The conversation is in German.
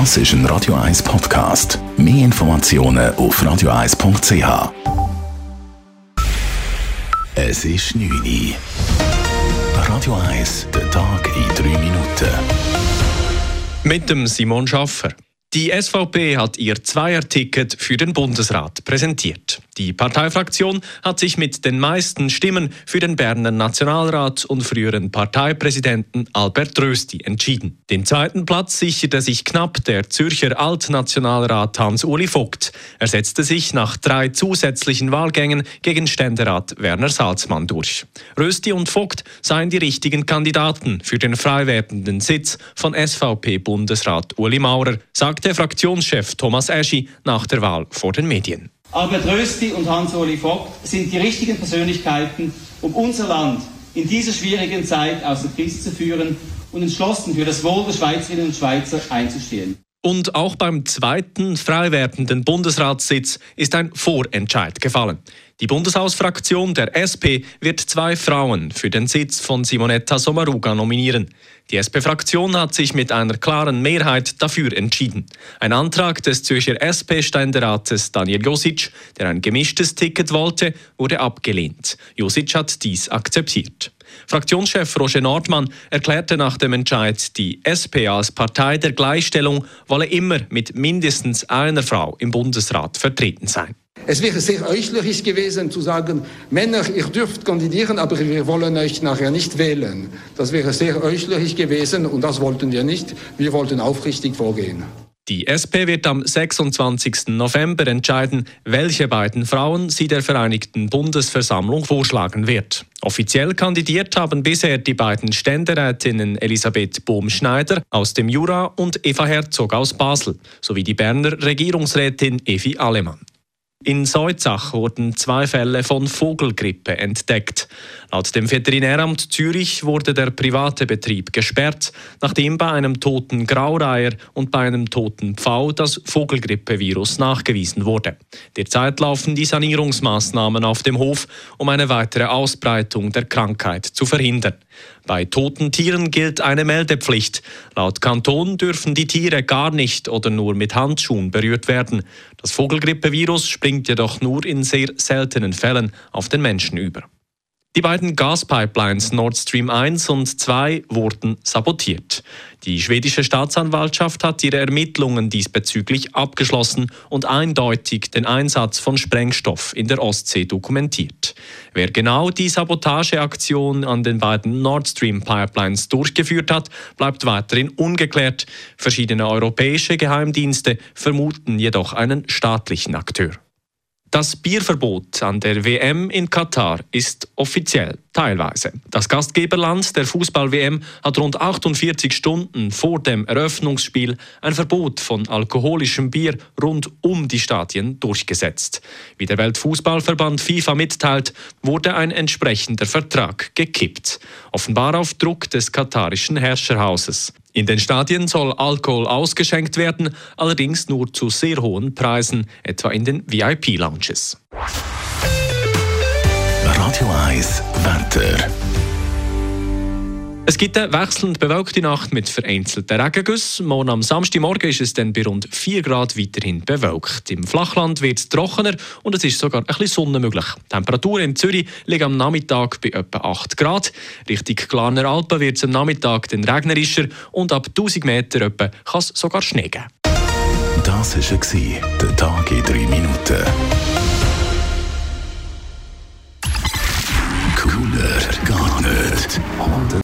Das ist ein Radio 1 Podcast. Mehr Informationen auf radio1.ch. Es ist 9 Uhr. Radio 1, der Tag in 3 Minuten. Mit dem Simon Schaffer. Die SVP hat ihr Zweierticket für den Bundesrat präsentiert. Die Parteifraktion hat sich mit den meisten Stimmen für den Berner Nationalrat und früheren Parteipräsidenten Albert Rösti entschieden. Den zweiten Platz sicherte sich knapp der Zürcher Altnationalrat Hans-Uli Vogt. Er setzte sich nach drei zusätzlichen Wahlgängen gegen Ständerat Werner Salzmann durch. Rösti und Vogt seien die richtigen Kandidaten für den frei werdenden Sitz von SVP-Bundesrat Uli Maurer, sagte Fraktionschef Thomas Eschi nach der Wahl vor den Medien. Albert Rösti und Hans-Uli Vogt sind die richtigen Persönlichkeiten, um unser Land in dieser schwierigen Zeit aus der Krise zu führen und entschlossen für das Wohl der Schweizerinnen und Schweizer einzustehen. Und auch beim zweiten frei werdenden Bundesratssitz ist ein Vorentscheid gefallen. Die Bundeshausfraktion der SP wird zwei Frauen für den Sitz von Simonetta Sommaruga nominieren. Die SP-Fraktion hat sich mit einer klaren Mehrheit dafür entschieden. Ein Antrag des Zürcher SP-Ständerates Daniel Josic, der ein gemischtes Ticket wollte, wurde abgelehnt. Josic hat dies akzeptiert. Fraktionschef Roger Nordmann erklärte nach dem Entscheid, die SP als Partei der Gleichstellung wolle immer mit mindestens einer Frau im Bundesrat vertreten sein. Es wäre sehr äußerlich gewesen zu sagen, Männer, ihr dürft kandidieren, aber wir wollen euch nachher nicht wählen. Das wäre sehr äußerlich gewesen und das wollten wir nicht. Wir wollten aufrichtig vorgehen. Die SP wird am 26. November entscheiden, welche beiden Frauen sie der Vereinigten Bundesversammlung vorschlagen wird. Offiziell kandidiert haben bisher die beiden Ständerätinnen Elisabeth Bohm-Schneider aus dem Jura und Eva Herzog aus Basel sowie die Berner Regierungsrätin Evi Alemann. In Seutzach wurden zwei Fälle von Vogelgrippe entdeckt. Laut dem Veterinäramt Zürich wurde der private Betrieb gesperrt, nachdem bei einem toten Graureiher und bei einem toten Pfau das Vogelgrippevirus nachgewiesen wurde. Derzeit laufen die Sanierungsmaßnahmen auf dem Hof, um eine weitere Ausbreitung der Krankheit zu verhindern. Bei toten Tieren gilt eine Meldepflicht. Laut Kanton dürfen die Tiere gar nicht oder nur mit Handschuhen berührt werden. Das Vogelgrippevirus springt jedoch nur in sehr seltenen Fällen auf den Menschen über. Die beiden Gaspipelines Nord Stream 1 und 2 wurden sabotiert. Die schwedische Staatsanwaltschaft hat ihre Ermittlungen diesbezüglich abgeschlossen und eindeutig den Einsatz von Sprengstoff in der Ostsee dokumentiert. Wer genau die Sabotageaktion an den beiden Nord Stream Pipelines durchgeführt hat, bleibt weiterhin ungeklärt. Verschiedene europäische Geheimdienste vermuten jedoch einen staatlichen Akteur. Das Bierverbot an der WM in Katar ist offiziell, teilweise. Das Gastgeberland der Fußball-WM hat rund 48 Stunden vor dem Eröffnungsspiel ein Verbot von alkoholischem Bier rund um die Stadien durchgesetzt. Wie der Weltfußballverband FIFA mitteilt, wurde ein entsprechender Vertrag gekippt. Offenbar auf Druck des katarischen Herrscherhauses. In den Stadien soll Alkohol ausgeschenkt werden, allerdings nur zu sehr hohen Preisen, etwa in den VIP-Lounges. Radio 1 Wetter. Es gibt eine wechselnd bewölkte Nacht mit vereinzelten Regengüssen. Morgen am Samstagmorgen ist es dann bei rund 4 Grad weiterhin bewölkt. Im Flachland wird es trockener und es ist sogar ein bisschen Sonne möglich. Die Temperatur in Zürich liegt am Nachmittag bei etwa 8 Grad. Richtung Glarner Alpen wird es am Nachmittag dann regnerischer und ab 1000 Meter etwa kann es sogar Schnee geben. Das war der Tag in 3 Minuten. Cooler gar nicht.